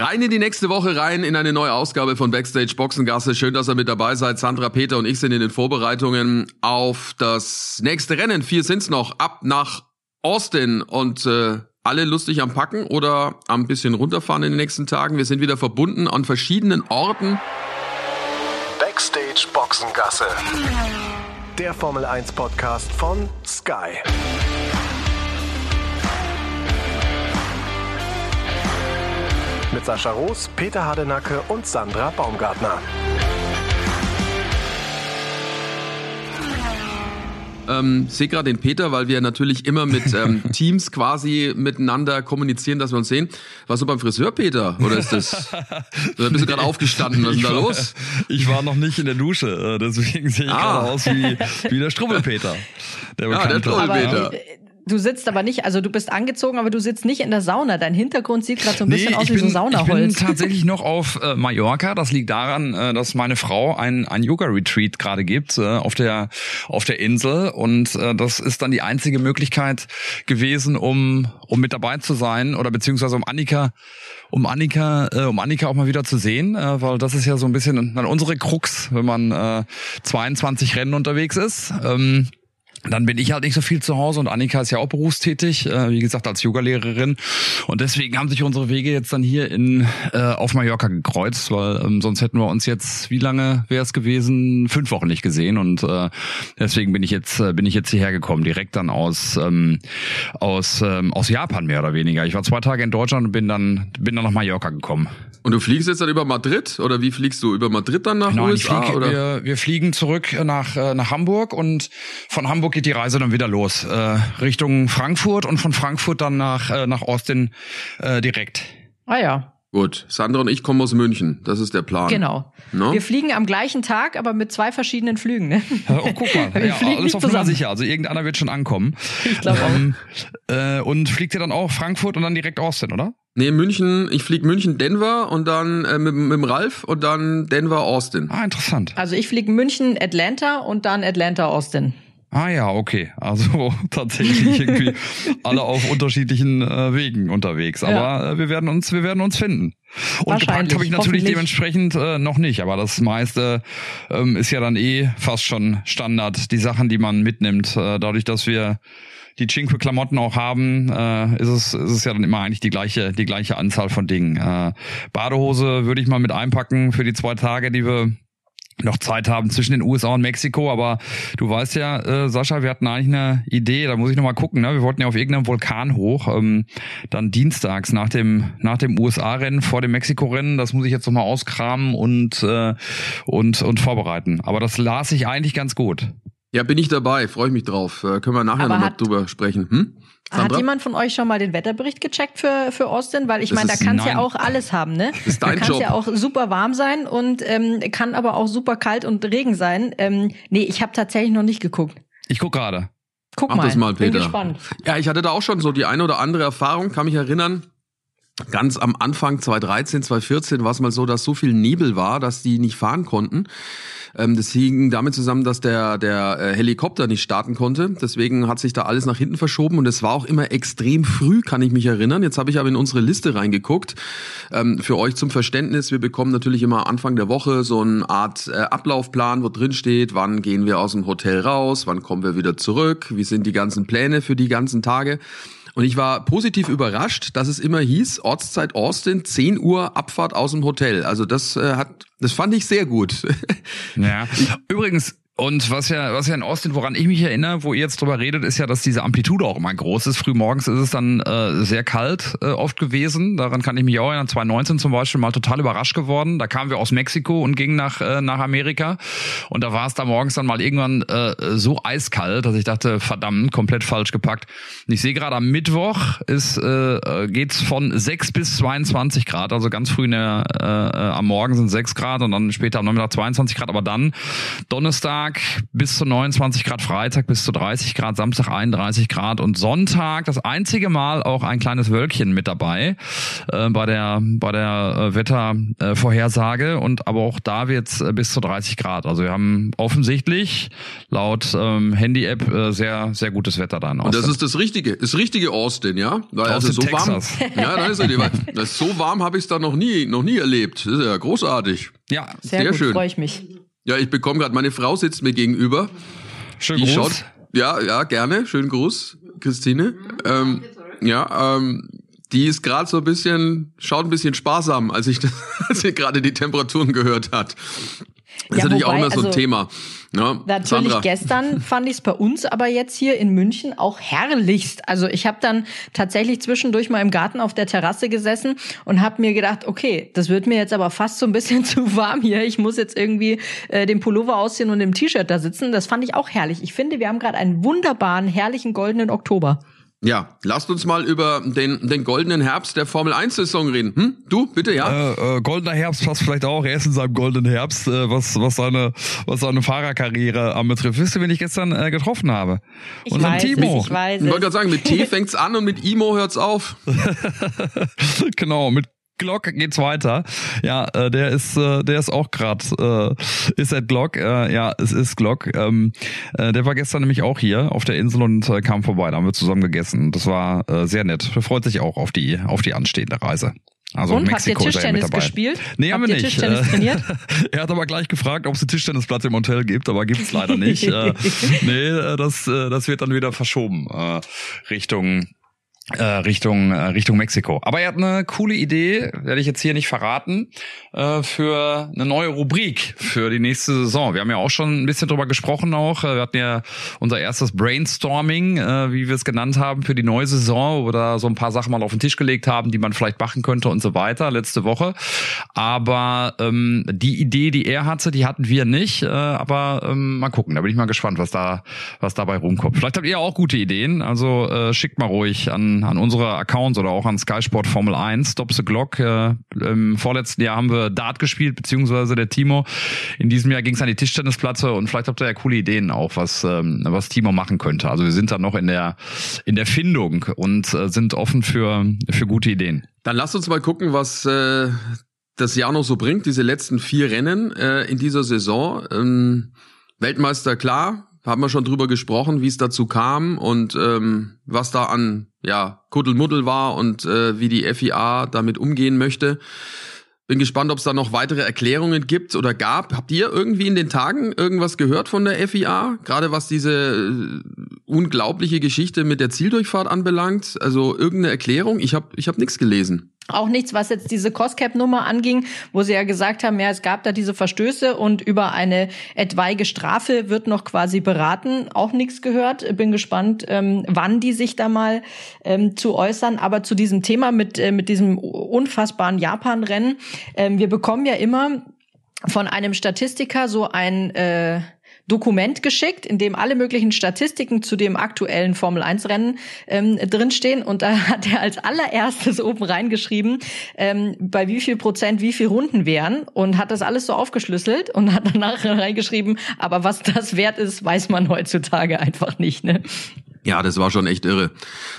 Rein in die nächste Woche rein in eine neue Ausgabe von Backstage Boxengasse. Schön, dass ihr mit dabei seid. Sandra, Peter und ich sind in den Vorbereitungen auf das nächste Rennen. Vier sind's noch. Ab nach Austin und äh, alle lustig am Packen oder am bisschen runterfahren in den nächsten Tagen. Wir sind wieder verbunden an verschiedenen Orten. Backstage Boxengasse. Der Formel 1 Podcast von Sky. Mit Sascha Roos, Peter Hardenacke und Sandra Baumgartner. Ähm, sehe gerade den Peter, weil wir natürlich immer mit ähm, Teams quasi miteinander kommunizieren, dass wir uns sehen. Warst du beim Friseur, Peter? Oder ist das? Oder bist du gerade aufgestanden? Was ist denn da los? Ich war noch nicht in der Dusche, äh, deswegen sehe ich ah. gerade aus wie, wie der Strubbelpeter. Der ja, der Strubbelpeter. Du sitzt aber nicht, also du bist angezogen, aber du sitzt nicht in der Sauna. Dein Hintergrund sieht gerade so ein nee, bisschen aus wie bin, so Saunaholz. Ich bin tatsächlich noch auf äh, Mallorca. Das liegt daran, äh, dass meine Frau ein, ein Yoga-Retreat gerade gibt äh, auf der auf der Insel und äh, das ist dann die einzige Möglichkeit gewesen, um um mit dabei zu sein oder beziehungsweise um Annika um Annika äh, um Annika auch mal wieder zu sehen, äh, weil das ist ja so ein bisschen unsere Krux, wenn man äh, 22 Rennen unterwegs ist. Ähm, dann bin ich halt nicht so viel zu Hause und Annika ist ja auch berufstätig, äh, wie gesagt als Yogalehrerin und deswegen haben sich unsere Wege jetzt dann hier in äh, auf Mallorca gekreuzt, weil ähm, sonst hätten wir uns jetzt wie lange wäre es gewesen fünf Wochen nicht gesehen und äh, deswegen bin ich jetzt äh, bin ich jetzt hierher gekommen direkt dann aus ähm, aus ähm, aus Japan mehr oder weniger. Ich war zwei Tage in Deutschland und bin dann bin dann nach Mallorca gekommen. Und du fliegst jetzt dann über Madrid oder wie fliegst du über Madrid dann nach Nein, USA? Flieg, oder? Wir, wir fliegen zurück nach äh, nach Hamburg und von Hamburg geht die Reise dann wieder los äh, Richtung Frankfurt und von Frankfurt dann nach äh, nach Austin äh, direkt. Ah ja. Gut, Sandra und ich kommen aus München. Das ist der Plan. Genau. No? Wir fliegen am gleichen Tag, aber mit zwei verschiedenen Flügen. Ne? Oh, guck mal. Wir ja, alles auf Nummer sicher. Also irgendeiner wird schon ankommen. Ich glaube ähm, auch. Äh, und fliegt ihr dann auch Frankfurt und dann direkt Austin, oder? Nee, München, ich fliege München, Denver und dann äh, mit, mit dem Ralf und dann Denver, Austin. Ah, interessant. Also ich fliege München, Atlanta und dann Atlanta, Austin. Ah ja, okay. Also tatsächlich irgendwie alle auf unterschiedlichen äh, Wegen unterwegs. Aber ja. äh, wir werden uns, wir werden uns finden. Und gepackt habe ich natürlich dementsprechend äh, noch nicht. Aber das meiste ähm, ist ja dann eh fast schon Standard. Die Sachen, die man mitnimmt, äh, dadurch, dass wir die Cinque Klamotten auch haben, äh, ist es ist es ja dann immer eigentlich die gleiche die gleiche Anzahl von Dingen. Äh, Badehose würde ich mal mit einpacken für die zwei Tage, die wir noch Zeit haben zwischen den USA und Mexiko, aber du weißt ja, äh, Sascha, wir hatten eigentlich eine Idee, da muss ich nochmal gucken, ne? wir wollten ja auf irgendeinem Vulkan hoch, ähm, dann dienstags nach dem nach dem USA-Rennen vor dem Mexiko-Rennen, das muss ich jetzt nochmal auskramen und äh, und und vorbereiten. Aber das las ich eigentlich ganz gut. Ja, bin ich dabei, freue ich mich drauf. Äh, können wir nachher nochmal drüber sprechen. Hm? Hat jemand von euch schon mal den Wetterbericht gecheckt für, für Austin? Weil ich meine, da kann es ja auch alles haben, ne? Das ist dein da kann es ja auch super warm sein und ähm, kann aber auch super kalt und Regen sein. Ähm, nee, ich habe tatsächlich noch nicht geguckt. Ich guck gerade. Guck Mach mal, das mal, Peter. bin gespannt. Ja, ich hatte da auch schon so die eine oder andere Erfahrung, kann mich erinnern. Ganz am Anfang 2013, 2014 war es mal so, dass so viel Nebel war, dass die nicht fahren konnten. Ähm, das hing damit zusammen, dass der, der äh, Helikopter nicht starten konnte. Deswegen hat sich da alles nach hinten verschoben und es war auch immer extrem früh, kann ich mich erinnern. Jetzt habe ich aber in unsere Liste reingeguckt. Ähm, für euch zum Verständnis, wir bekommen natürlich immer Anfang der Woche so eine Art äh, Ablaufplan, wo drin steht, wann gehen wir aus dem Hotel raus, wann kommen wir wieder zurück, wie sind die ganzen Pläne für die ganzen Tage. Und ich war positiv überrascht, dass es immer hieß, Ortszeit Austin, 10 Uhr Abfahrt aus dem Hotel. Also das äh, hat, das fand ich sehr gut. Ja. Übrigens, und was ja, was ja in Austin, woran ich mich erinnere, wo ihr jetzt drüber redet, ist ja, dass diese Amplitude auch immer groß ist. Frühmorgens ist es dann äh, sehr kalt äh, oft gewesen. Daran kann ich mich auch erinnern. 2019 zum Beispiel mal total überrascht geworden. Da kamen wir aus Mexiko und gingen nach äh, nach Amerika. Und da war es da morgens dann mal irgendwann äh, so eiskalt, dass ich dachte, verdammt, komplett falsch gepackt. Und ich sehe gerade am Mittwoch ist äh, geht's von 6 bis 22 Grad. Also ganz früh in der, äh, äh, am Morgen sind 6 Grad und dann später am Nachmittag 22 Grad. Aber dann Donnerstag Donnerstag bis zu 29 Grad, Freitag bis zu 30 Grad, Samstag 31 Grad und Sonntag das einzige Mal auch ein kleines Wölkchen mit dabei äh, bei der bei der äh, Wettervorhersage und aber auch da wird's äh, bis zu 30 Grad. Also wir haben offensichtlich laut ähm, Handy-App äh, sehr sehr gutes Wetter dann. Und das ist das Richtige, das richtige Austin, ja? Weil also so Texas. warm, ja, dann ist er, das ist so warm habe ich es da noch nie noch nie erlebt. Das ist ja großartig. Ja, Sehr, Sehr gut, schön. freue ich mich. Ja, ich bekomme gerade, meine Frau sitzt mir gegenüber. schön Die groß. schaut, ja, ja, gerne. Schönen Gruß, Christine. Ähm, ja, ähm, die ist gerade so ein bisschen, schaut ein bisschen sparsam, als ich, das- als sie gerade die Temperaturen gehört hat. Das Ja, ist natürlich auch wobei, immer so ein also, Thema. Ja, Natürlich Sandra. gestern fand ich es bei uns aber jetzt hier in München auch herrlichst. Also ich habe dann tatsächlich zwischendurch mal im Garten auf der Terrasse gesessen und habe mir gedacht, okay, das wird mir jetzt aber fast so ein bisschen zu warm hier. Ich muss jetzt irgendwie äh, den Pullover ausziehen und im T-Shirt da sitzen. Das fand ich auch herrlich. Ich finde, wir haben gerade einen wunderbaren, herrlichen goldenen Oktober. Ja, lasst uns mal über den, den goldenen Herbst der Formel 1 Saison reden. Hm? Du, bitte, ja? Äh, äh, goldener Herbst passt vielleicht auch. Er ist in seinem goldenen Herbst, äh, was, was seine, was seine Fahrerkarriere anbetrifft. Wisst ihr, wen ich gestern äh, getroffen habe? Ich Unseren weiß Timo. es, ich weiß Ich wollte gerade sagen, mit T fängt's an und mit Imo hört's auf. genau, mit Glock geht's weiter. Ja, äh, der ist, äh, der ist auch gerade, äh, ist at Glock. Äh, ja, es ist Glock. Ähm, äh, der war gestern nämlich auch hier auf der Insel und äh, kam vorbei. Da haben wir zusammen gegessen. Das war äh, sehr nett. Er freut sich auch auf die, auf die anstehende Reise. Also und habt ihr Mexiko ist ja mit Tischtennis dabei. gespielt? Nee, haben habt wir ihr nicht. Tischtennis trainiert? er hat aber gleich gefragt, ob es eine Tischtennisplatte im Hotel gibt, aber gibt's leider nicht. äh, nee, äh, das, äh, das wird dann wieder verschoben äh, Richtung Richtung äh, Richtung Mexiko. Aber er hat eine coole Idee, werde ich jetzt hier nicht verraten, äh, für eine neue Rubrik für die nächste Saison. Wir haben ja auch schon ein bisschen drüber gesprochen auch. Äh, Wir hatten ja unser erstes Brainstorming, äh, wie wir es genannt haben, für die neue Saison, wo wir da so ein paar Sachen mal auf den Tisch gelegt haben, die man vielleicht machen könnte und so weiter letzte Woche. Aber ähm, die Idee, die er hatte, die hatten wir nicht. Äh, aber ähm, mal gucken, da bin ich mal gespannt, was da was dabei rumkommt. Vielleicht habt ihr auch gute Ideen. Also äh, schickt mal ruhig an an unsere Accounts oder auch an Sky Sport Formel 1, Stop the Glock. Äh, Im vorletzten Jahr haben wir Dart gespielt, beziehungsweise der Timo. In diesem Jahr ging es an die Tischtennisplatte und vielleicht habt ihr ja coole Ideen auch, was, ähm, was Timo machen könnte. Also wir sind da noch in der, in der Findung und äh, sind offen für, für gute Ideen. Dann lasst uns mal gucken, was äh, das Jahr noch so bringt, diese letzten vier Rennen äh, in dieser Saison. Ähm, Weltmeister, klar, haben wir schon drüber gesprochen, wie es dazu kam und ähm, was da an ja Kuddelmuddel war und äh, wie die FIA damit umgehen möchte. Bin gespannt, ob es da noch weitere Erklärungen gibt oder gab. Habt ihr irgendwie in den Tagen irgendwas gehört von der FIA? Gerade was diese äh, unglaubliche Geschichte mit der Zieldurchfahrt anbelangt? Also irgendeine Erklärung? Ich habe ich hab nichts gelesen. Auch nichts, was jetzt diese Coscap-Nummer anging, wo sie ja gesagt haben, ja, es gab da diese Verstöße und über eine etwaige Strafe wird noch quasi beraten. Auch nichts gehört. Bin gespannt, ähm, wann die sich da mal ähm, zu äußern. Aber zu diesem Thema mit, äh, mit diesem unfassbaren Japan-Rennen. Ähm, wir bekommen ja immer von einem Statistiker so ein äh, Dokument geschickt, in dem alle möglichen Statistiken zu dem aktuellen Formel 1 Rennen ähm, drinstehen und da hat er als allererstes oben reingeschrieben, ähm, bei wie viel Prozent wie viel Runden wären und hat das alles so aufgeschlüsselt und hat danach reingeschrieben, aber was das wert ist, weiß man heutzutage einfach nicht. Ne? Ja, das war schon echt irre.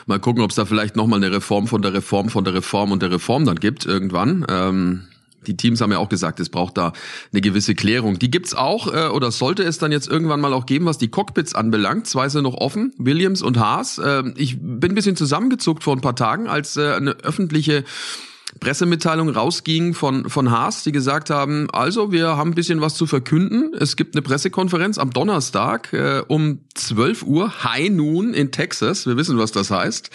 Mal gucken, ob es da vielleicht nochmal eine Reform von der Reform von der Reform und der Reform dann gibt irgendwann. Ähm, die Teams haben ja auch gesagt, es braucht da eine gewisse Klärung. Die gibt's auch äh, oder sollte es dann jetzt irgendwann mal auch geben, was die Cockpits anbelangt. Zwei sind noch offen, Williams und Haas. Ähm, ich bin ein bisschen zusammengezuckt vor ein paar Tagen, als äh, eine öffentliche Pressemitteilung rausging von, von Haas, die gesagt haben, also wir haben ein bisschen was zu verkünden. Es gibt eine Pressekonferenz am Donnerstag äh, um 12 Uhr, High Noon in Texas. Wir wissen, was das heißt.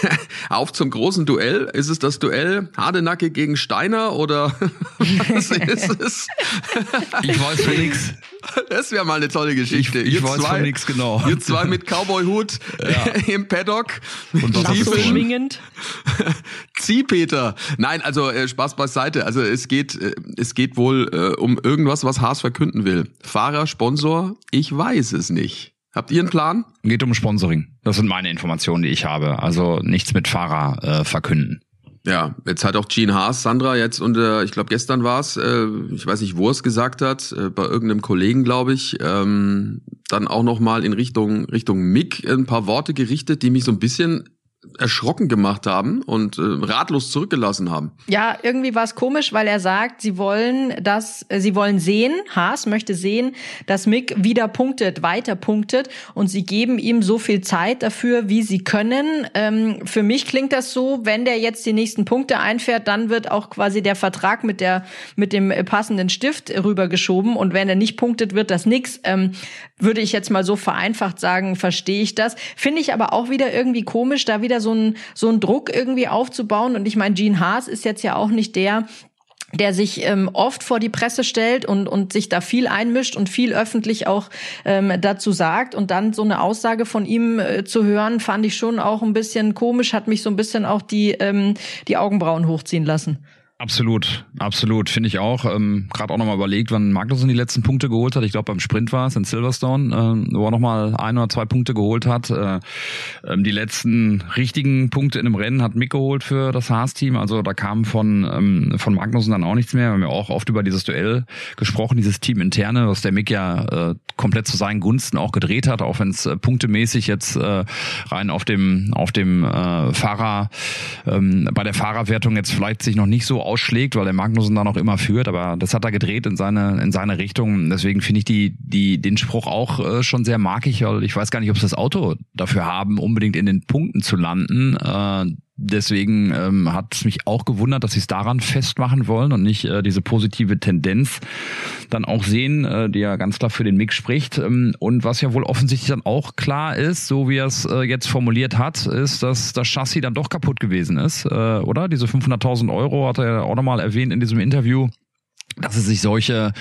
Auf zum großen Duell. Ist es das Duell Hardenacke gegen Steiner oder was ist es? Ich weiß nix. Das wäre mal eine tolle Geschichte. Ich- ich Ihr weiß von nix genau. Ihr zwei mit Cowboy-Hut im Paddock. Und das? schwingend. Zieh, Peter. Nein, also äh, Spaß beiseite. Also es geht, äh, es geht wohl äh, um irgendwas, was Haas verkünden will. Fahrer, Sponsor, ich weiß es nicht. Habt ihr einen Plan? Geht um Sponsoring. Das sind meine Informationen, die ich habe. Also nichts mit Fahrer äh, verkünden. Ja, jetzt hat auch Gene Haas, Sandra, jetzt unter, ich glaube gestern war es, äh, ich weiß nicht, wo es gesagt hat, äh, bei irgendeinem Kollegen, glaube ich, ähm, dann auch nochmal in Richtung, Richtung Mick ein paar Worte gerichtet, die mich so ein bisschen erschrocken gemacht haben und äh, ratlos zurückgelassen haben. Ja, irgendwie war es komisch, weil er sagt, sie wollen das, äh, sie wollen sehen, Haas möchte sehen, dass Mick wieder punktet, weiter punktet und sie geben ihm so viel Zeit dafür, wie sie können. Ähm, für mich klingt das so, wenn der jetzt die nächsten Punkte einfährt, dann wird auch quasi der Vertrag mit der mit dem passenden Stift rübergeschoben und wenn er nicht punktet, wird das nix. Ähm, würde ich jetzt mal so vereinfacht sagen, verstehe ich das. Finde ich aber auch wieder irgendwie komisch, da wieder so ein so ein Druck irgendwie aufzubauen. Und ich meine, Gene Haas ist jetzt ja auch nicht der, der sich ähm, oft vor die Presse stellt und, und sich da viel einmischt und viel öffentlich auch ähm, dazu sagt. Und dann so eine Aussage von ihm äh, zu hören, fand ich schon auch ein bisschen komisch, hat mich so ein bisschen auch die, ähm, die Augenbrauen hochziehen lassen. Absolut, absolut, finde ich auch. Ähm, Gerade auch nochmal überlegt, wann Magnussen die letzten Punkte geholt hat. Ich glaube beim Sprint war es in Silverstone, äh, wo er nochmal ein oder zwei Punkte geholt hat. Äh, ähm, die letzten richtigen Punkte in einem Rennen hat Mick geholt für das Haas-Team. Also da kam von ähm, von Magnussen dann auch nichts mehr. Wir haben ja auch oft über dieses Duell gesprochen, dieses Team interne, was der Mick ja äh, komplett zu seinen Gunsten auch gedreht hat, auch wenn es äh, punktemäßig jetzt äh, rein auf dem auf dem äh, Fahrer ähm, bei der Fahrerwertung jetzt vielleicht sich noch nicht so ausschlägt, weil der Magnussen da noch immer führt, aber das hat er gedreht in seine in seine Richtung. Deswegen finde ich die die den Spruch auch äh, schon sehr markig, weil ich weiß gar nicht, ob sie das Auto dafür haben, unbedingt in den Punkten zu landen. Äh, Deswegen ähm, hat es mich auch gewundert, dass sie es daran festmachen wollen und nicht äh, diese positive Tendenz dann auch sehen, äh, die ja ganz klar für den Mix spricht. Ähm, und was ja wohl offensichtlich dann auch klar ist, so wie er es äh, jetzt formuliert hat, ist, dass das Chassis dann doch kaputt gewesen ist, äh, oder? Diese 500.000 Euro hat er ja auch nochmal erwähnt in diesem Interview dass sie sich solche,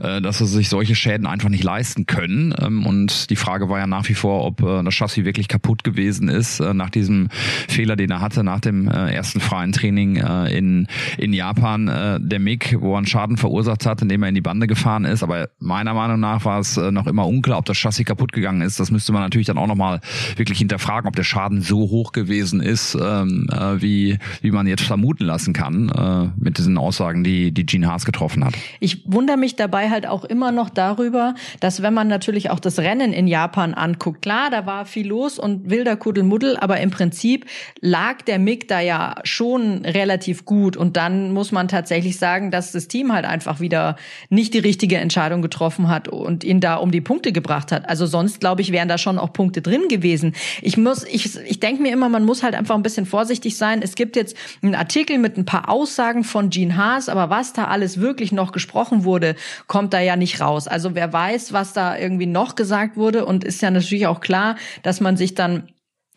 äh, dass sie sich solche Schäden einfach nicht leisten können. Ähm, und die Frage war ja nach wie vor, ob äh, das Chassis wirklich kaputt gewesen ist äh, nach diesem Fehler, den er hatte nach dem äh, ersten freien Training äh, in in Japan. Äh, der Mick, wo er einen Schaden verursacht hat, indem er in die Bande gefahren ist. Aber meiner Meinung nach war es äh, noch immer unklar, ob das Chassis kaputt gegangen ist. Das müsste man natürlich dann auch noch mal wirklich hinterfragen, ob der Schaden so hoch gewesen ist, ähm, äh, wie wie man jetzt vermuten lassen kann äh, mit diesen Aussagen, die die Gene Haas getroffen hat. Ich wundere mich dabei halt auch immer noch darüber, dass wenn man natürlich auch das Rennen in Japan anguckt, klar, da war viel los und wilder Kuddelmuddel, aber im Prinzip lag der Mick da ja schon relativ gut und dann muss man tatsächlich sagen, dass das Team halt einfach wieder nicht die richtige Entscheidung getroffen hat und ihn da um die Punkte gebracht hat. Also sonst glaube ich, wären da schon auch Punkte drin gewesen. Ich muss, ich, ich denke mir immer, man muss halt einfach ein bisschen vorsichtig sein. Es gibt jetzt einen Artikel mit ein paar Aussagen von Gene Haas, aber was da alles wirklich noch gesprochen wurde, kommt da ja nicht raus. Also wer weiß, was da irgendwie noch gesagt wurde und ist ja natürlich auch klar, dass man sich dann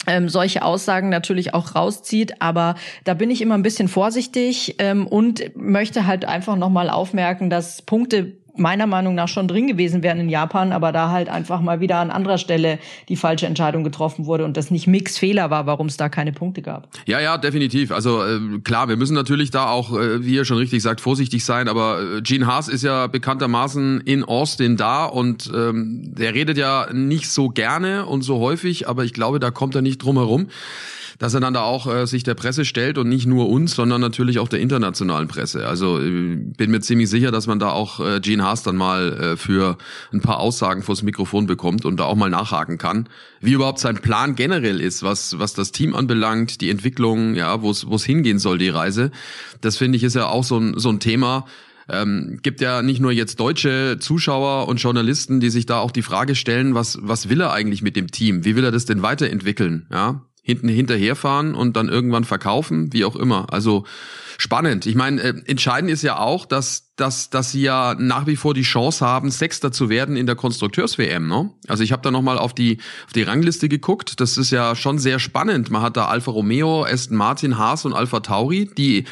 ähm, solche Aussagen natürlich auch rauszieht, aber da bin ich immer ein bisschen vorsichtig ähm, und möchte halt einfach nochmal aufmerken, dass Punkte meiner Meinung nach schon drin gewesen wären in Japan, aber da halt einfach mal wieder an anderer Stelle die falsche Entscheidung getroffen wurde und das nicht Mix Fehler war, warum es da keine Punkte gab. Ja, ja, definitiv. Also äh, klar, wir müssen natürlich da auch, äh, wie ihr schon richtig sagt, vorsichtig sein, aber äh, Gene Haas ist ja bekanntermaßen in Austin da und ähm, der redet ja nicht so gerne und so häufig, aber ich glaube, da kommt er nicht drum herum dass er dann da auch äh, sich der Presse stellt und nicht nur uns, sondern natürlich auch der internationalen Presse. Also äh, bin mir ziemlich sicher, dass man da auch äh, Gene Haas dann mal äh, für ein paar Aussagen vors Mikrofon bekommt und da auch mal nachhaken kann, wie überhaupt sein Plan generell ist, was was das Team anbelangt, die Entwicklung, ja, wo es hingehen soll die Reise. Das finde ich ist ja auch so ein so ein Thema. Ähm, gibt ja nicht nur jetzt deutsche Zuschauer und Journalisten, die sich da auch die Frage stellen, was was will er eigentlich mit dem Team? Wie will er das denn weiterentwickeln? Ja, hinten hinterherfahren und dann irgendwann verkaufen, wie auch immer. Also spannend. Ich meine, äh, entscheidend ist ja auch, dass, dass, dass sie ja nach wie vor die Chance haben, Sechster zu werden in der Konstrukteurs-WM. Ne? Also ich habe da nochmal auf die, auf die Rangliste geguckt. Das ist ja schon sehr spannend. Man hat da Alfa Romeo, Aston Martin, Haas und Alfa Tauri, die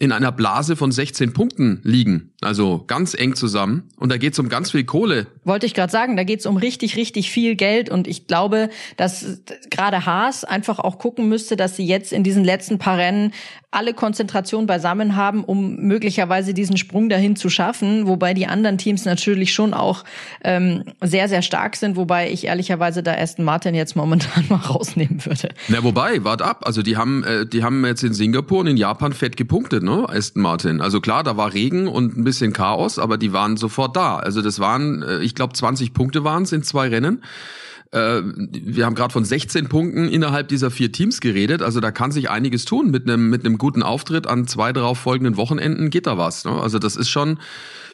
in einer Blase von 16 Punkten liegen. Also ganz eng zusammen. Und da geht's um ganz viel Kohle. Wollte ich gerade sagen, da geht's um richtig, richtig viel Geld. Und ich glaube, dass gerade Haas einfach auch gucken müsste, dass sie jetzt in diesen letzten paar Rennen alle Konzentration beisammen haben, um möglicherweise diesen Sprung dahin zu schaffen, wobei die anderen Teams natürlich schon auch ähm, sehr, sehr stark sind, wobei ich ehrlicherweise da Aston Martin jetzt momentan mal rausnehmen würde. Na, wobei, wart ab. Also die haben, äh, die haben jetzt in Singapur und in Japan fett gepunktet, ne? Aston Martin. Also klar, da war Regen und ein bisschen Chaos, aber die waren sofort da. Also das waren, äh, ich glaube, 20 Punkte waren es in zwei Rennen. Äh, wir haben gerade von 16 Punkten innerhalb dieser vier Teams geredet. Also da kann sich einiges tun. Mit einem mit einem guten Auftritt an zwei darauf folgenden Wochenenden geht da was. Ne? Also das ist schon,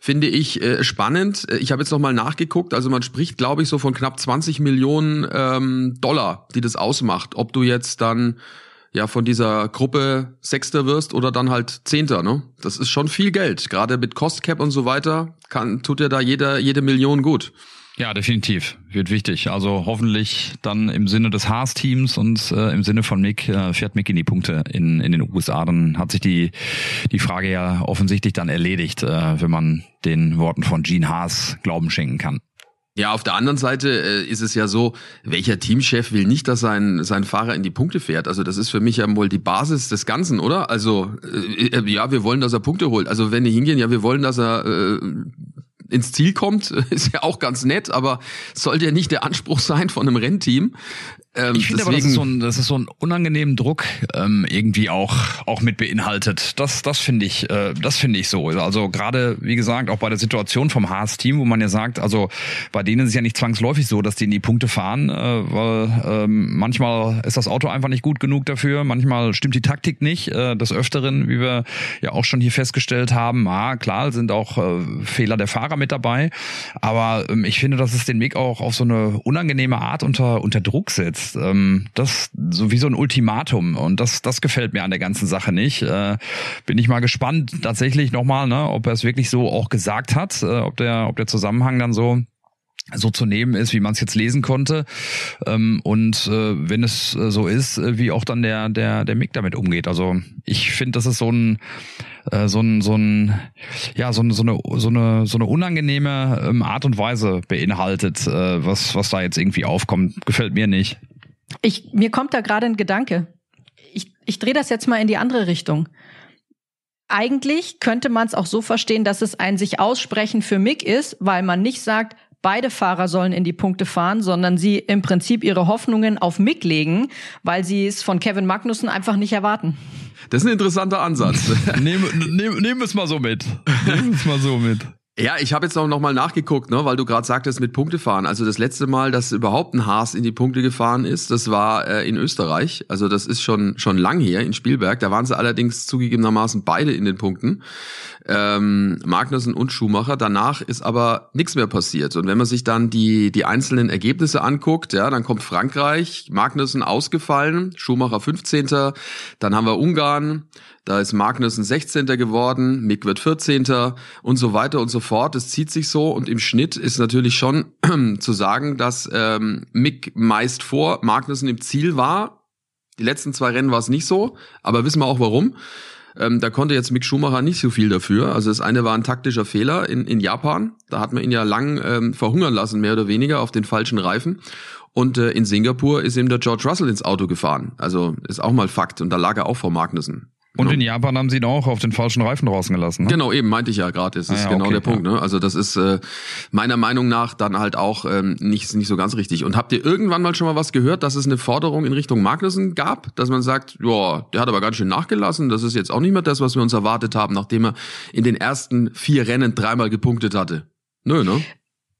finde ich, äh, spannend. Ich habe jetzt noch mal nachgeguckt. Also man spricht, glaube ich, so von knapp 20 Millionen ähm, Dollar, die das ausmacht. Ob du jetzt dann ja von dieser Gruppe Sechster wirst oder dann halt Zehnter, ne? Das ist schon viel Geld. Gerade mit Cost Cap und so weiter kann tut dir da jeder jede Million gut. Ja, definitiv. Wird wichtig. Also hoffentlich dann im Sinne des Haas-Teams und äh, im Sinne von Mick äh, fährt Mick in die Punkte in, in den USA. Dann hat sich die, die Frage ja offensichtlich dann erledigt, äh, wenn man den Worten von Gene Haas Glauben schenken kann. Ja, auf der anderen Seite äh, ist es ja so, welcher Teamchef will nicht, dass sein, sein Fahrer in die Punkte fährt? Also das ist für mich ja wohl die Basis des Ganzen, oder? Also äh, äh ja, wir wollen, dass er Punkte holt. Also wenn die hingehen, ja, wir wollen, dass er äh, ins Ziel kommt, ist ja auch ganz nett, aber sollte ja nicht der Anspruch sein von einem Rennteam. Ähm, ich finde aber, das ist, so ein, das ist so ein unangenehmen Druck ähm, irgendwie auch auch mit beinhaltet. Das das finde ich äh, das finde ich so. Also gerade wie gesagt auch bei der Situation vom Haas-Team, wo man ja sagt, also bei denen ist es ja nicht zwangsläufig so, dass die in die Punkte fahren, äh, weil ähm, manchmal ist das Auto einfach nicht gut genug dafür, manchmal stimmt die Taktik nicht. Äh, des Öfteren, wie wir ja auch schon hier festgestellt haben, ah, klar sind auch äh, Fehler der Fahrer mit dabei, aber ähm, ich finde, dass es den Weg auch auf so eine unangenehme Art unter unter Druck setzt ist. Ähm, das so wie so ein Ultimatum und das, das gefällt mir an der ganzen Sache nicht. Äh, bin ich mal gespannt tatsächlich nochmal, ne, ob er es wirklich so auch gesagt hat, äh, ob der, ob der Zusammenhang dann so so zu nehmen ist, wie man es jetzt lesen konnte. Ähm, und äh, wenn es äh, so ist, äh, wie auch dann der, der, der Mick damit umgeht. Also ich finde, das ist so ein äh, so ein, so ein, ja, so, so eine, so eine, so eine unangenehme ähm, Art und Weise beinhaltet, äh, was, was da jetzt irgendwie aufkommt. Gefällt mir nicht. Ich, mir kommt da gerade ein Gedanke. Ich, ich drehe das jetzt mal in die andere Richtung. Eigentlich könnte man es auch so verstehen, dass es ein sich aussprechen für Mick ist, weil man nicht sagt, beide Fahrer sollen in die Punkte fahren, sondern sie im Prinzip ihre Hoffnungen auf Mick legen, weil sie es von Kevin Magnussen einfach nicht erwarten. Das ist ein interessanter Ansatz. nehmen nehm, nehm es mal so mit. Nehmen es mal so mit. Ja, ich habe jetzt auch noch mal nachgeguckt, ne, weil du gerade sagtest mit Punktefahren. Also das letzte Mal, dass überhaupt ein Haas in die Punkte gefahren ist, das war äh, in Österreich. Also das ist schon schon lang her in Spielberg. Da waren sie allerdings zugegebenermaßen beide in den Punkten, ähm, Magnussen und Schumacher. Danach ist aber nichts mehr passiert. Und wenn man sich dann die die einzelnen Ergebnisse anguckt, ja, dann kommt Frankreich, Magnussen ausgefallen, Schumacher 15. Dann haben wir Ungarn, da ist Magnussen 16. geworden, Mick wird 14. und so weiter und so fort. Es zieht sich so und im Schnitt ist natürlich schon zu sagen, dass ähm, Mick meist vor Magnussen im Ziel war. Die letzten zwei Rennen war es nicht so, aber wissen wir auch warum. Ähm, da konnte jetzt Mick Schumacher nicht so viel dafür. Also das eine war ein taktischer Fehler in, in Japan. Da hat man ihn ja lang ähm, verhungern lassen, mehr oder weniger, auf den falschen Reifen. Und äh, in Singapur ist ihm der George Russell ins Auto gefahren. Also ist auch mal Fakt. Und da lag er auch vor Magnussen. Und in Japan haben sie ihn auch auf den falschen Reifen draußen gelassen. Ne? Genau, eben meinte ich ja gerade. Das ist ah, ja, genau okay, der Punkt. Ne? Also das ist äh, meiner Meinung nach dann halt auch ähm, nicht nicht so ganz richtig. Und habt ihr irgendwann mal schon mal was gehört, dass es eine Forderung in Richtung Magnussen gab, dass man sagt, ja, der hat aber ganz schön nachgelassen. Das ist jetzt auch nicht mehr das, was wir uns erwartet haben, nachdem er in den ersten vier Rennen dreimal gepunktet hatte. Nö, ne?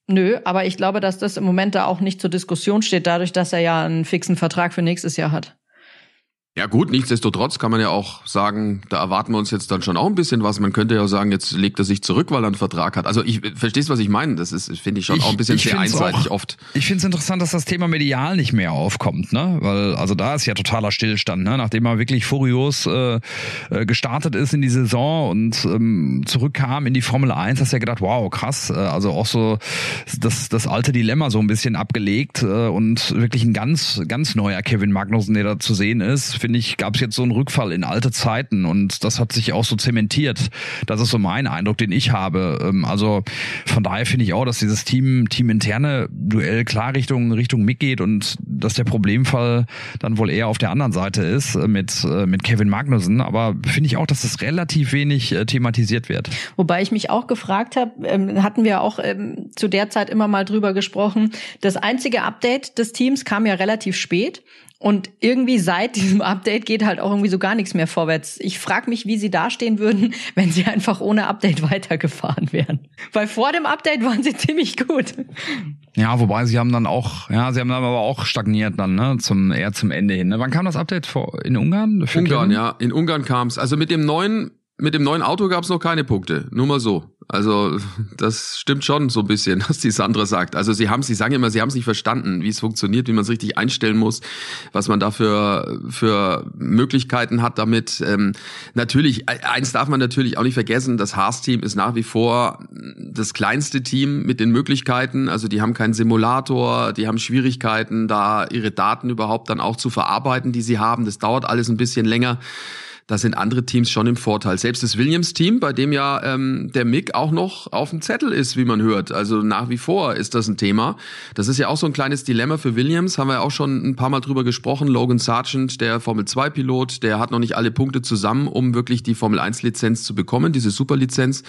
Nö, aber ich glaube, dass das im Moment da auch nicht zur Diskussion steht, dadurch, dass er ja einen fixen Vertrag für nächstes Jahr hat. Ja gut, nichtsdestotrotz kann man ja auch sagen, da erwarten wir uns jetzt dann schon auch ein bisschen was. Man könnte ja sagen, jetzt legt er sich zurück, weil er einen Vertrag hat. Also ich verstehst, was ich meine. Das ist, finde ich schon ich, auch ein bisschen sehr einseitig auch, oft. Ich finde es interessant, dass das Thema medial nicht mehr aufkommt, ne? Weil also da ist ja totaler Stillstand, ne? Nachdem er wirklich furios äh, äh, gestartet ist in die Saison und ähm, zurückkam in die Formel 1, hast du ja gedacht, wow, krass. Äh, also auch so das, das alte Dilemma so ein bisschen abgelegt äh, und wirklich ein ganz, ganz neuer Kevin Magnussen, der da zu sehen ist finde ich, gab es jetzt so einen Rückfall in alte Zeiten und das hat sich auch so zementiert. Das ist so mein Eindruck, den ich habe. Ähm, also von daher finde ich auch, dass dieses Team, teaminterne Duell klar Richtung, Richtung Mick geht und dass der Problemfall dann wohl eher auf der anderen Seite ist äh, mit, äh, mit Kevin Magnussen. Aber finde ich auch, dass das relativ wenig äh, thematisiert wird. Wobei ich mich auch gefragt habe, ähm, hatten wir auch ähm, zu der Zeit immer mal drüber gesprochen, das einzige Update des Teams kam ja relativ spät. Und irgendwie seit diesem Update geht halt auch irgendwie so gar nichts mehr vorwärts. Ich frage mich, wie sie dastehen würden, wenn sie einfach ohne Update weitergefahren wären. Weil vor dem Update waren sie ziemlich gut. Ja, wobei sie haben dann auch, ja, sie haben dann aber auch stagniert dann, ne, zum eher zum Ende hin. Ne? Wann kam das Update vor in Ungarn? Für Ungarn, Kevin? ja, in Ungarn kam's. Also mit dem neuen mit dem neuen Auto gab's noch keine Punkte. Nur mal so. Also das stimmt schon so ein bisschen, was die Sandra sagt. Also sie haben, sie sagen immer, sie haben es nicht verstanden, wie es funktioniert, wie man es richtig einstellen muss, was man da für, Möglichkeiten hat damit. Ähm, natürlich, eins darf man natürlich auch nicht vergessen, das Haas-Team ist nach wie vor das kleinste Team mit den Möglichkeiten. Also die haben keinen Simulator, die haben Schwierigkeiten, da ihre Daten überhaupt dann auch zu verarbeiten, die sie haben. Das dauert alles ein bisschen länger da sind andere Teams schon im Vorteil. Selbst das Williams-Team, bei dem ja ähm, der Mick auch noch auf dem Zettel ist, wie man hört. Also nach wie vor ist das ein Thema. Das ist ja auch so ein kleines Dilemma für Williams, haben wir ja auch schon ein paar Mal drüber gesprochen. Logan Sargent, der Formel-2-Pilot, der hat noch nicht alle Punkte zusammen, um wirklich die Formel-1-Lizenz zu bekommen, diese Superlizenz.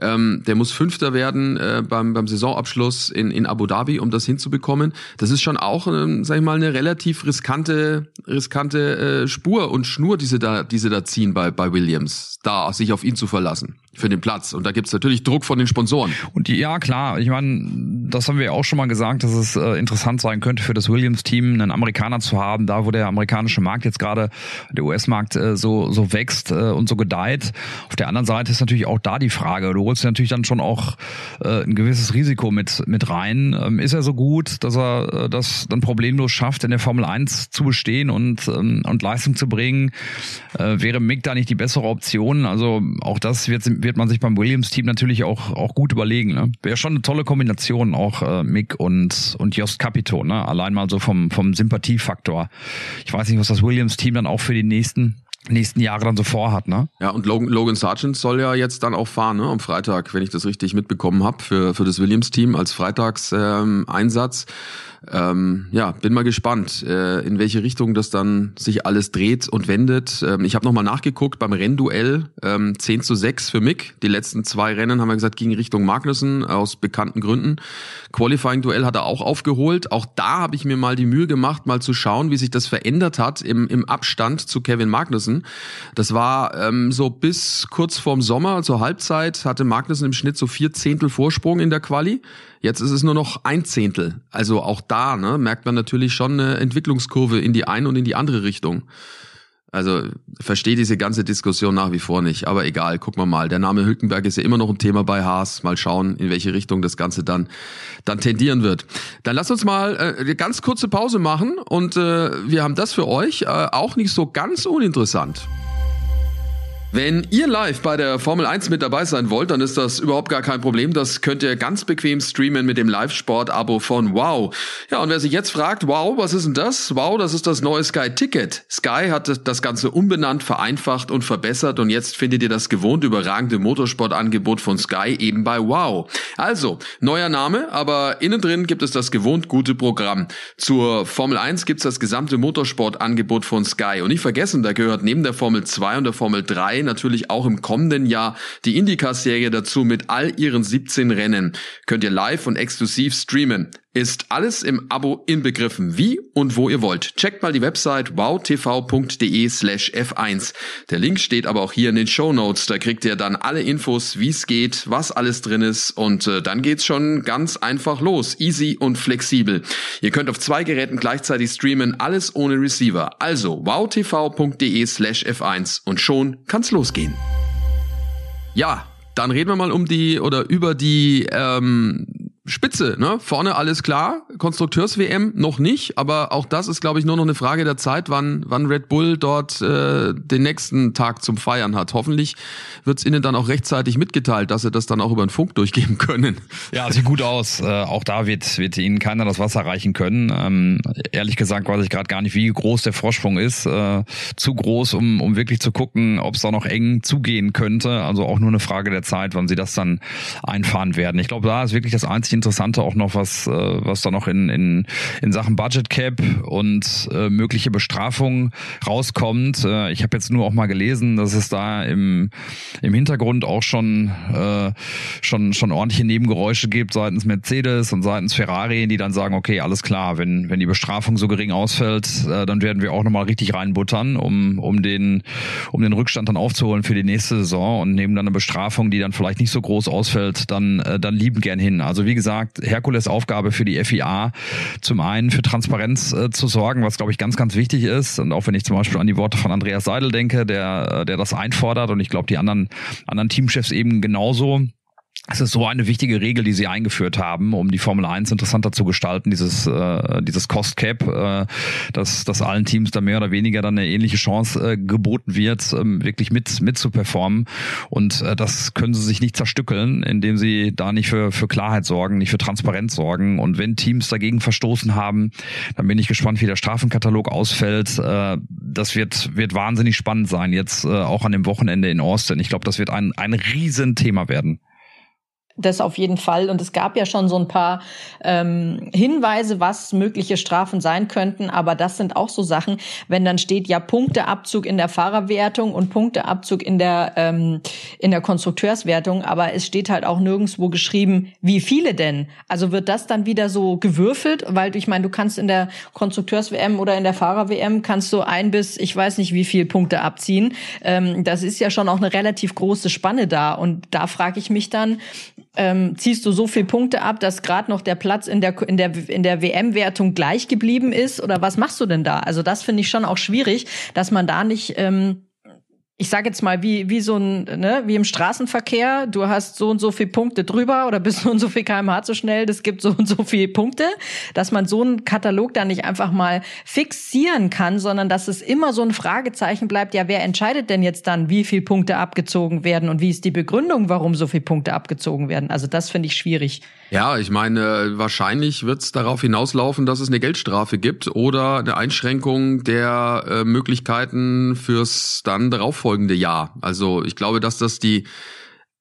Ähm, der muss Fünfter werden äh, beim, beim Saisonabschluss in, in Abu Dhabi, um das hinzubekommen. Das ist schon auch, ähm, sag ich mal, eine relativ riskante, riskante äh, Spur und Schnur, die sie da, die sie da ziehen bei, bei Williams, da sich auf ihn zu verlassen für den Platz. Und da gibt's natürlich Druck von den Sponsoren. Und die, ja, klar, ich meine, das haben wir auch schon mal gesagt, dass es äh, interessant sein könnte für das Williams-Team, einen Amerikaner zu haben, da wo der amerikanische Markt jetzt gerade, der US-Markt äh, so, so wächst äh, und so gedeiht. Auf der anderen Seite ist natürlich auch da die Frage, du holst natürlich dann schon auch äh, ein gewisses Risiko mit, mit rein. Ähm, ist er so gut, dass er äh, das dann problemlos schafft, in der Formel 1 zu bestehen und, ähm, und Leistung zu bringen? Äh, wäre Mick da nicht die bessere Option? Also auch das wird wird man sich beim Williams-Team natürlich auch, auch gut überlegen. Ne? Wäre schon eine tolle Kombination, auch äh, Mick und, und Jost Capito, ne? Allein mal so vom, vom Sympathiefaktor. Ich weiß nicht, was das Williams-Team dann auch für die nächsten nächsten Jahre dann so vorhat, ne? Ja, und Logan, Logan Sargent soll ja jetzt dann auch fahren, ne? Am Freitag, wenn ich das richtig mitbekommen habe, für, für das Williams-Team als Freitagseinsatz. Ähm, ähm, ja, bin mal gespannt, äh, in welche Richtung das dann sich alles dreht und wendet. Ähm, ich habe nochmal nachgeguckt beim Rennduell, ähm, 10 zu 6 für Mick. Die letzten zwei Rennen haben wir gesagt, gingen Richtung Magnussen aus bekannten Gründen. Qualifying-Duell hat er auch aufgeholt. Auch da habe ich mir mal die Mühe gemacht, mal zu schauen, wie sich das verändert hat im, im Abstand zu Kevin Magnussen. Das war ähm, so bis kurz vorm Sommer, zur Halbzeit, hatte Magnussen im Schnitt so vier Zehntel Vorsprung in der Quali. Jetzt ist es nur noch ein Zehntel. Also auch da ne, merkt man natürlich schon eine Entwicklungskurve in die eine und in die andere Richtung. Also verstehe diese ganze Diskussion nach wie vor nicht. Aber egal, gucken wir mal. Der Name Hülkenberg ist ja immer noch ein Thema bei Haas. Mal schauen, in welche Richtung das Ganze dann, dann tendieren wird. Dann lasst uns mal äh, eine ganz kurze Pause machen. Und äh, wir haben das für euch äh, auch nicht so ganz uninteressant. Wenn ihr live bei der Formel 1 mit dabei sein wollt, dann ist das überhaupt gar kein Problem. Das könnt ihr ganz bequem streamen mit dem Live-Sport-Abo von Wow. Ja, und wer sich jetzt fragt, wow, was ist denn das? Wow, das ist das neue Sky Ticket. Sky hat das Ganze umbenannt, vereinfacht und verbessert und jetzt findet ihr das gewohnt überragende Motorsportangebot von Sky eben bei Wow. Also, neuer Name, aber innen drin gibt es das gewohnt gute Programm. Zur Formel 1 gibt's das gesamte Motorsportangebot von Sky. Und nicht vergessen, da gehört neben der Formel 2 und der Formel 3 natürlich auch im kommenden Jahr die IndyCar-Serie dazu mit all ihren 17 Rennen. Könnt ihr live und exklusiv streamen. Ist alles im Abo inbegriffen, wie und wo ihr wollt. Checkt mal die Website wowtv.de slash f1. Der Link steht aber auch hier in den Show Notes. Da kriegt ihr dann alle Infos, wie es geht, was alles drin ist und äh, dann geht's schon ganz einfach los. Easy und flexibel. Ihr könnt auf zwei Geräten gleichzeitig streamen, alles ohne Receiver. Also wowtv.de slash f1 und schon kann's losgehen. Ja, dann reden wir mal um die oder über die ähm, spitze, ne? Vorne alles klar, Konstrukteurs-WM noch nicht, aber auch das ist, glaube ich, nur noch eine Frage der Zeit, wann, wann Red Bull dort äh, den nächsten Tag zum Feiern hat. Hoffentlich wird's ihnen dann auch rechtzeitig mitgeteilt, dass sie das dann auch über den Funk durchgeben können. Ja, sieht gut aus. Äh, auch da wird, wird ihnen keiner das Wasser reichen können. Ähm, ehrlich gesagt weiß ich gerade gar nicht, wie groß der Vorsprung ist. Äh, zu groß, um, um wirklich zu gucken, ob es da noch eng zugehen könnte. Also auch nur eine Frage der Zeit, wann sie das dann einfahren werden. Ich glaube, da ist wirklich das einzige Interessante auch noch, was, äh, was da noch in, in, in Sachen Budget Cap und äh, mögliche Bestrafung rauskommt. Äh, ich habe jetzt nur auch mal gelesen, dass es da im, im Hintergrund auch schon, äh, schon, schon ordentliche Nebengeräusche gibt seitens Mercedes und seitens Ferrari, die dann sagen, okay, alles klar, wenn, wenn die Bestrafung so gering ausfällt, äh, dann werden wir auch nochmal richtig reinbuttern, um, um, den, um den Rückstand dann aufzuholen für die nächste Saison und nehmen dann eine Bestrafung, die dann vielleicht nicht so groß ausfällt, dann, äh, dann lieben gern hin. Also wie gesagt, Herkules Aufgabe für die FIA, zum einen für Transparenz äh, zu sorgen, was glaube ich ganz, ganz wichtig ist. Und auch wenn ich zum Beispiel an die Worte von Andreas Seidel denke, der, äh, der das einfordert und ich glaube die anderen, anderen Teamchefs eben genauso es ist so eine wichtige Regel, die sie eingeführt haben, um die Formel 1 interessanter zu gestalten, dieses, äh, dieses Cost Cap, äh, dass, dass allen Teams da mehr oder weniger dann eine ähnliche Chance äh, geboten wird, ähm, wirklich mit, mit zu performen. Und äh, das können sie sich nicht zerstückeln, indem sie da nicht für, für Klarheit sorgen, nicht für Transparenz sorgen. Und wenn Teams dagegen verstoßen haben, dann bin ich gespannt, wie der Strafenkatalog ausfällt. Äh, das wird, wird wahnsinnig spannend sein, jetzt äh, auch an dem Wochenende in Austin. Ich glaube, das wird ein, ein Riesenthema werden. Das auf jeden Fall. Und es gab ja schon so ein paar ähm, Hinweise, was mögliche Strafen sein könnten. Aber das sind auch so Sachen, wenn dann steht ja Punkteabzug in der Fahrerwertung und Punkteabzug in der ähm, in der Konstrukteurswertung. Aber es steht halt auch nirgendwo geschrieben, wie viele denn. Also wird das dann wieder so gewürfelt, weil ich meine, du kannst in der Konstrukteurs-WM oder in der Fahrer-WM kannst du ein bis ich weiß nicht wie viel Punkte abziehen. Ähm, das ist ja schon auch eine relativ große Spanne da. Und da frage ich mich dann ähm, ziehst du so viel Punkte ab, dass gerade noch der Platz in der in der in der WM-Wertung gleich geblieben ist oder was machst du denn da? Also das finde ich schon auch schwierig, dass man da nicht ähm, ich sage jetzt mal, wie, wie so ein, ne, wie im Straßenverkehr, du hast so und so viel Punkte drüber oder bist so und so viel kmh zu schnell, das gibt so und so viel Punkte, dass man so einen Katalog dann nicht einfach mal fixieren kann, sondern dass es immer so ein Fragezeichen bleibt, ja, wer entscheidet denn jetzt dann, wie viel Punkte abgezogen werden und wie ist die Begründung, warum so viel Punkte abgezogen werden? Also das finde ich schwierig. Ja, ich meine, wahrscheinlich wird es darauf hinauslaufen, dass es eine Geldstrafe gibt oder eine Einschränkung der äh, Möglichkeiten fürs dann darauffolgende Jahr. Also ich glaube, dass das die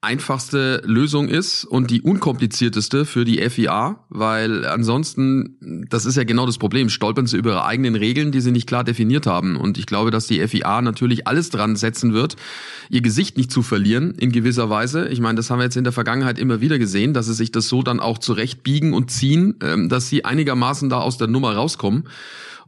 einfachste Lösung ist und die unkomplizierteste für die FIA, weil ansonsten, das ist ja genau das Problem, stolpern sie über ihre eigenen Regeln, die sie nicht klar definiert haben. Und ich glaube, dass die FIA natürlich alles dran setzen wird, ihr Gesicht nicht zu verlieren in gewisser Weise. Ich meine, das haben wir jetzt in der Vergangenheit immer wieder gesehen, dass sie sich das so dann auch zurechtbiegen und ziehen, ähm, dass sie einigermaßen da aus der Nummer rauskommen.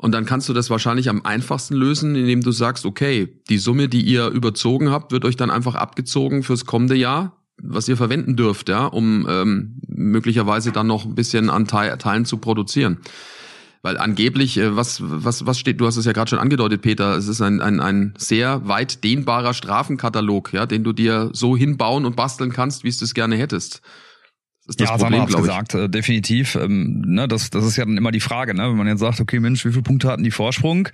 Und dann kannst du das wahrscheinlich am einfachsten lösen, indem du sagst, okay, die Summe, die ihr überzogen habt, wird euch dann einfach abgezogen fürs kommende Jahr, was ihr verwenden dürft, ja, um ähm, möglicherweise dann noch ein bisschen an Teilen zu produzieren. Weil angeblich, äh, was, was, was steht, du hast es ja gerade schon angedeutet, Peter, es ist ein, ein, ein sehr weit dehnbarer Strafenkatalog, ja, den du dir so hinbauen und basteln kannst, wie du es gerne hättest ist das ja, Problem, hat's gesagt, äh, definitiv. Ähm, ne, das, das ist ja dann immer die Frage, ne? wenn man jetzt sagt, okay, Mensch, wie viele Punkte hatten die Vorsprung?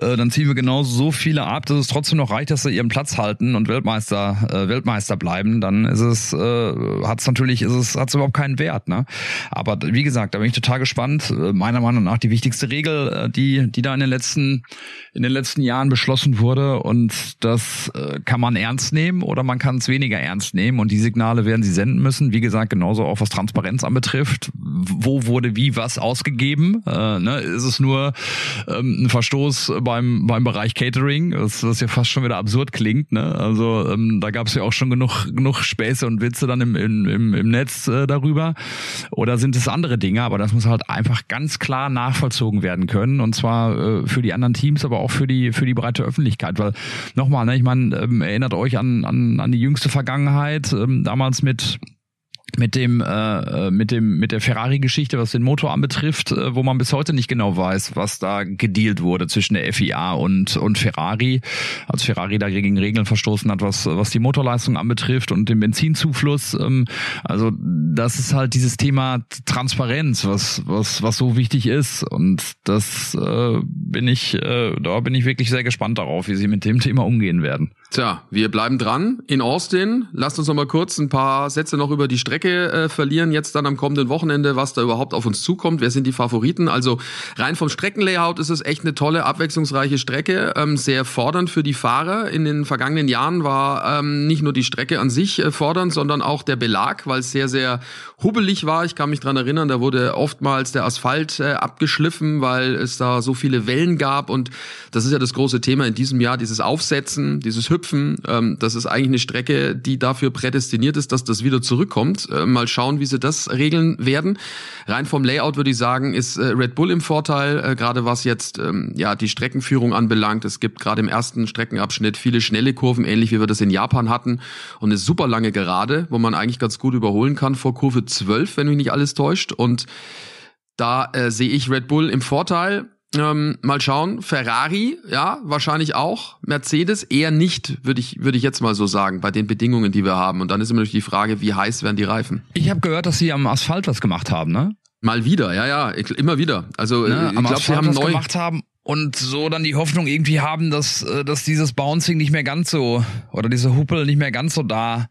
Äh, dann ziehen wir genau so viele ab, dass es trotzdem noch reicht, dass sie ihren Platz halten und Weltmeister, äh, Weltmeister bleiben. Dann ist es, äh, hat es natürlich, ist es, hat es überhaupt keinen Wert. Ne? Aber wie gesagt, da bin ich total gespannt. Äh, meiner Meinung nach die wichtigste Regel, äh, die, die da in den letzten, in den letzten Jahren beschlossen wurde. Und das äh, kann man ernst nehmen oder man kann es weniger ernst nehmen. Und die Signale werden sie senden müssen. Wie gesagt, genauso genauso auch was Transparenz anbetrifft. Wo wurde wie was ausgegeben? Äh, ne? Ist es nur ähm, ein Verstoß beim, beim Bereich Catering, was, was ja fast schon wieder absurd klingt. Ne? Also ähm, da gab es ja auch schon genug, genug Späße und Witze dann im, im, im Netz äh, darüber. Oder sind es andere Dinge? Aber das muss halt einfach ganz klar nachvollzogen werden können. Und zwar äh, für die anderen Teams, aber auch für die, für die breite Öffentlichkeit. Weil nochmal, ne, ich meine, ähm, erinnert euch an, an, an die jüngste Vergangenheit, ähm, damals mit mit dem äh, äh, mit dem mit der Ferrari Geschichte was den Motor anbetrifft äh, wo man bis heute nicht genau weiß was da gedealt wurde zwischen der FIA und und Ferrari. Als Ferrari dagegen Regeln verstoßen hat was was die Motorleistung anbetrifft und den Benzinzufluss ähm, also das ist halt dieses Thema Transparenz was was was so wichtig ist. Und das äh, bin ich äh, da bin ich wirklich sehr gespannt darauf wie sie mit dem Thema umgehen werden Tja, wir bleiben dran in Austin. Lasst uns noch mal kurz ein paar Sätze noch über die Strecke äh, verlieren. Jetzt dann am kommenden Wochenende, was da überhaupt auf uns zukommt. Wer sind die Favoriten? Also rein vom Streckenlayout ist es echt eine tolle, abwechslungsreiche Strecke. Ähm, sehr fordernd für die Fahrer. In den vergangenen Jahren war ähm, nicht nur die Strecke an sich äh, fordernd, sondern auch der Belag, weil es sehr, sehr hubbelig war. Ich kann mich dran erinnern, da wurde oftmals der Asphalt äh, abgeschliffen, weil es da so viele Wellen gab. Und das ist ja das große Thema in diesem Jahr, dieses Aufsetzen, dieses Hüpfen Hüpfen. Ähm, das ist eigentlich eine Strecke, die dafür prädestiniert ist, dass das wieder zurückkommt. Äh, mal schauen, wie sie das regeln werden. Rein vom Layout würde ich sagen, ist äh, Red Bull im Vorteil, äh, gerade was jetzt ähm, ja die Streckenführung anbelangt. Es gibt gerade im ersten Streckenabschnitt viele schnelle Kurven, ähnlich wie wir das in Japan hatten, und eine super lange Gerade, wo man eigentlich ganz gut überholen kann vor Kurve 12, wenn mich nicht alles täuscht. Und da äh, sehe ich Red Bull im Vorteil. Ähm, mal schauen. Ferrari, ja, wahrscheinlich auch. Mercedes eher nicht, würde ich, würde ich jetzt mal so sagen, bei den Bedingungen, die wir haben. Und dann ist immer noch die Frage, wie heiß werden die Reifen? Ich habe gehört, dass sie am Asphalt was gemacht haben, ne? Mal wieder, ja, ja, immer wieder. Also ne, ich glaube, sie haben neu gemacht haben und so dann die Hoffnung irgendwie haben, dass äh, dass dieses Bouncing nicht mehr ganz so oder diese Huppel nicht mehr ganz so da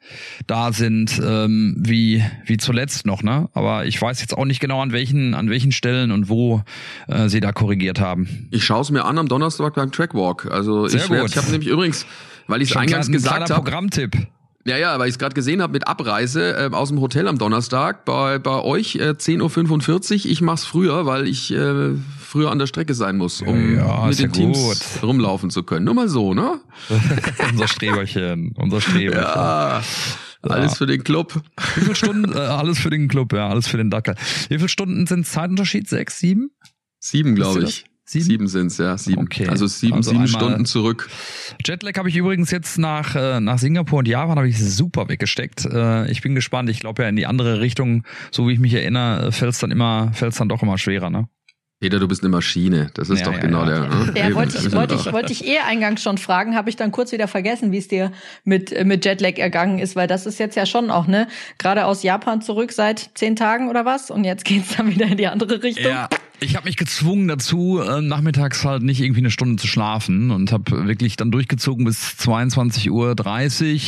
da sind ähm, wie wie zuletzt noch, ne? Aber ich weiß jetzt auch nicht genau an welchen an welchen Stellen und wo äh, sie da korrigiert haben. Ich schaue es mir an am Donnerstag beim Trackwalk. Also Sehr ich, werd, ich habe nämlich übrigens, weil ich es eingangs ein gesagt habe, Programmtipp. Ja, ja, weil ich es gerade gesehen habe mit Abreise äh, aus dem Hotel am Donnerstag. Bei, bei euch äh, 10.45 Uhr. Ich mach's früher, weil ich äh, früher an der Strecke sein muss, um ja, mit den ja Teams gut. rumlaufen zu können. Nur mal so, ne? unser Streberchen, unser Streberchen. Ja. Alles für den Club. Wie viele Stunden? Äh, alles für den Club, ja, alles für den Dackel. Wie viele Stunden sind Zeitunterschied? Sechs, sieben? Sieben, glaube ich. Sieben, sieben sind's ja, sieben. Okay. Also sieben, also sieben Stunden zurück. Jetlag habe ich übrigens jetzt nach äh, nach Singapur und Japan habe ich super weggesteckt. Äh, ich bin gespannt. Ich glaube ja in die andere Richtung, so wie ich mich erinnere, fällt's dann immer, fällt's dann doch immer schwerer, ne? Peter, du bist eine Maschine. Das ist ja, doch ja, genau ja. der. Ne? Ja, wollte ich, wollte ich, wollte ich eh eingangs schon fragen, habe ich dann kurz wieder vergessen, wie es dir mit, mit Jetlag ergangen ist, weil das ist jetzt ja schon auch, ne? Gerade aus Japan zurück seit zehn Tagen oder was und jetzt geht's dann wieder in die andere Richtung. Ja. Ich habe mich gezwungen dazu, äh, nachmittags halt nicht irgendwie eine Stunde zu schlafen und habe wirklich dann durchgezogen bis 22.30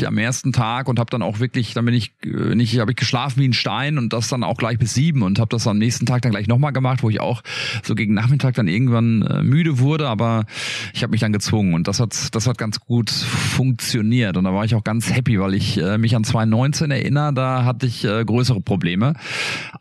Uhr am ersten Tag und habe dann auch wirklich, dann bin ich äh, nicht, habe ich geschlafen wie ein Stein und das dann auch gleich bis sieben und habe das am nächsten Tag dann gleich nochmal gemacht, wo ich auch so gegen Nachmittag dann irgendwann äh, müde wurde, aber ich habe mich dann gezwungen und das hat, das hat ganz gut funktioniert und da war ich auch ganz happy, weil ich mich an 2019 erinnere, da hatte ich größere Probleme,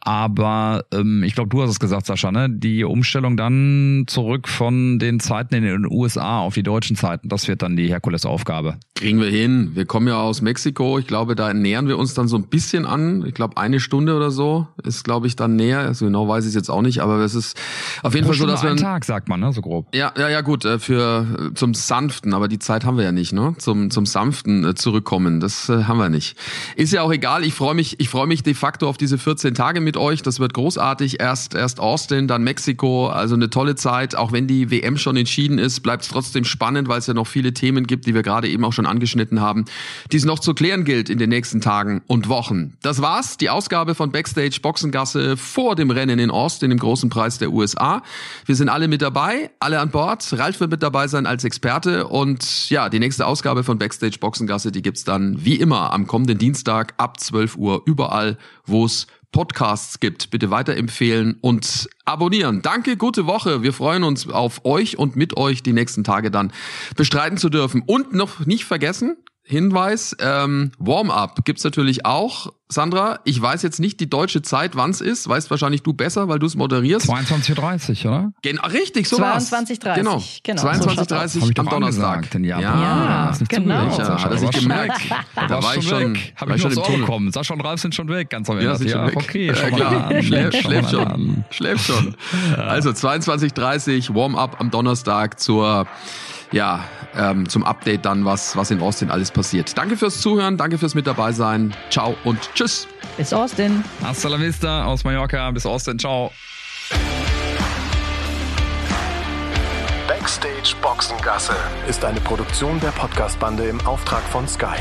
aber ähm, ich glaube, du hast es gesagt, Sascha, ne? Die Umstellung dann zurück von den Zeiten in den USA auf die deutschen Zeiten, das wird dann die Herkulesaufgabe. Kriegen wir hin. Wir kommen ja aus Mexiko. Ich glaube, da nähern wir uns dann so ein bisschen an. Ich glaube, eine Stunde oder so ist, glaube ich, dann näher. Also genau weiß ich es jetzt auch nicht, aber es ist auf jeden Pro Fall so, dass wir. Einen Tag, sagt man, ne? So grob. Ja, ja, ja, gut, äh, für zum Sanften, aber die Zeit haben wir ja nicht, ne? Zum, zum Sanften äh, zurückkommen. Das äh, haben wir nicht. Ist ja auch egal. Ich freue mich, ich freue mich de facto auf diese 14 Tage mit euch. Das wird großartig. Erst, erst Austin, dann Mexiko, also eine tolle Zeit. Auch wenn die WM schon entschieden ist, bleibt es trotzdem spannend, weil es ja noch viele Themen gibt, die wir gerade eben auch schon angeschnitten haben, die es noch zu klären gilt in den nächsten Tagen und Wochen. Das war's, die Ausgabe von Backstage Boxengasse vor dem Rennen in Austin, dem großen Preis der USA. Wir sind alle mit dabei, alle an Bord. Ralf wird mit dabei sein als Experte und ja, die nächste Ausgabe von Backstage Boxengasse, die gibt's dann wie immer am kommenden Dienstag ab 12 Uhr überall, wo es Podcasts gibt. Bitte weiterempfehlen und abonnieren. Danke, gute Woche. Wir freuen uns auf euch und mit euch die nächsten Tage dann bestreiten zu dürfen. Und noch nicht vergessen, Hinweis, ähm, Warm-up gibt's natürlich auch. Sandra, ich weiß jetzt nicht die deutsche Zeit, wann es ist. Weißt wahrscheinlich du besser, weil du es moderierst. 22.30 Uhr, oder? Genau, richtig, so 22.30 Genau, genau 22.30 Uhr am Donnerstag. Den ja, ja, ja genau. Ich, ja, hat er sich gemerkt. Da war ich schon, habe ich, ich schon im Tunnel. Sascha und Ralf sind schon weg, ganz am Ende. Ja, sind schon weg. okay, schau klar. Schläft, schläft schon. Schläft schon. Also 22.30 Warm-up am Donnerstag zur ja, ähm, zum Update dann, was, was in Austin alles passiert. Danke fürs Zuhören, danke fürs mit dabei sein. Ciao und tschüss. Bis Austin. Hasta la vista aus Mallorca. Bis Austin. Ciao. Backstage Boxengasse ist eine Produktion der Podcastbande im Auftrag von Sky.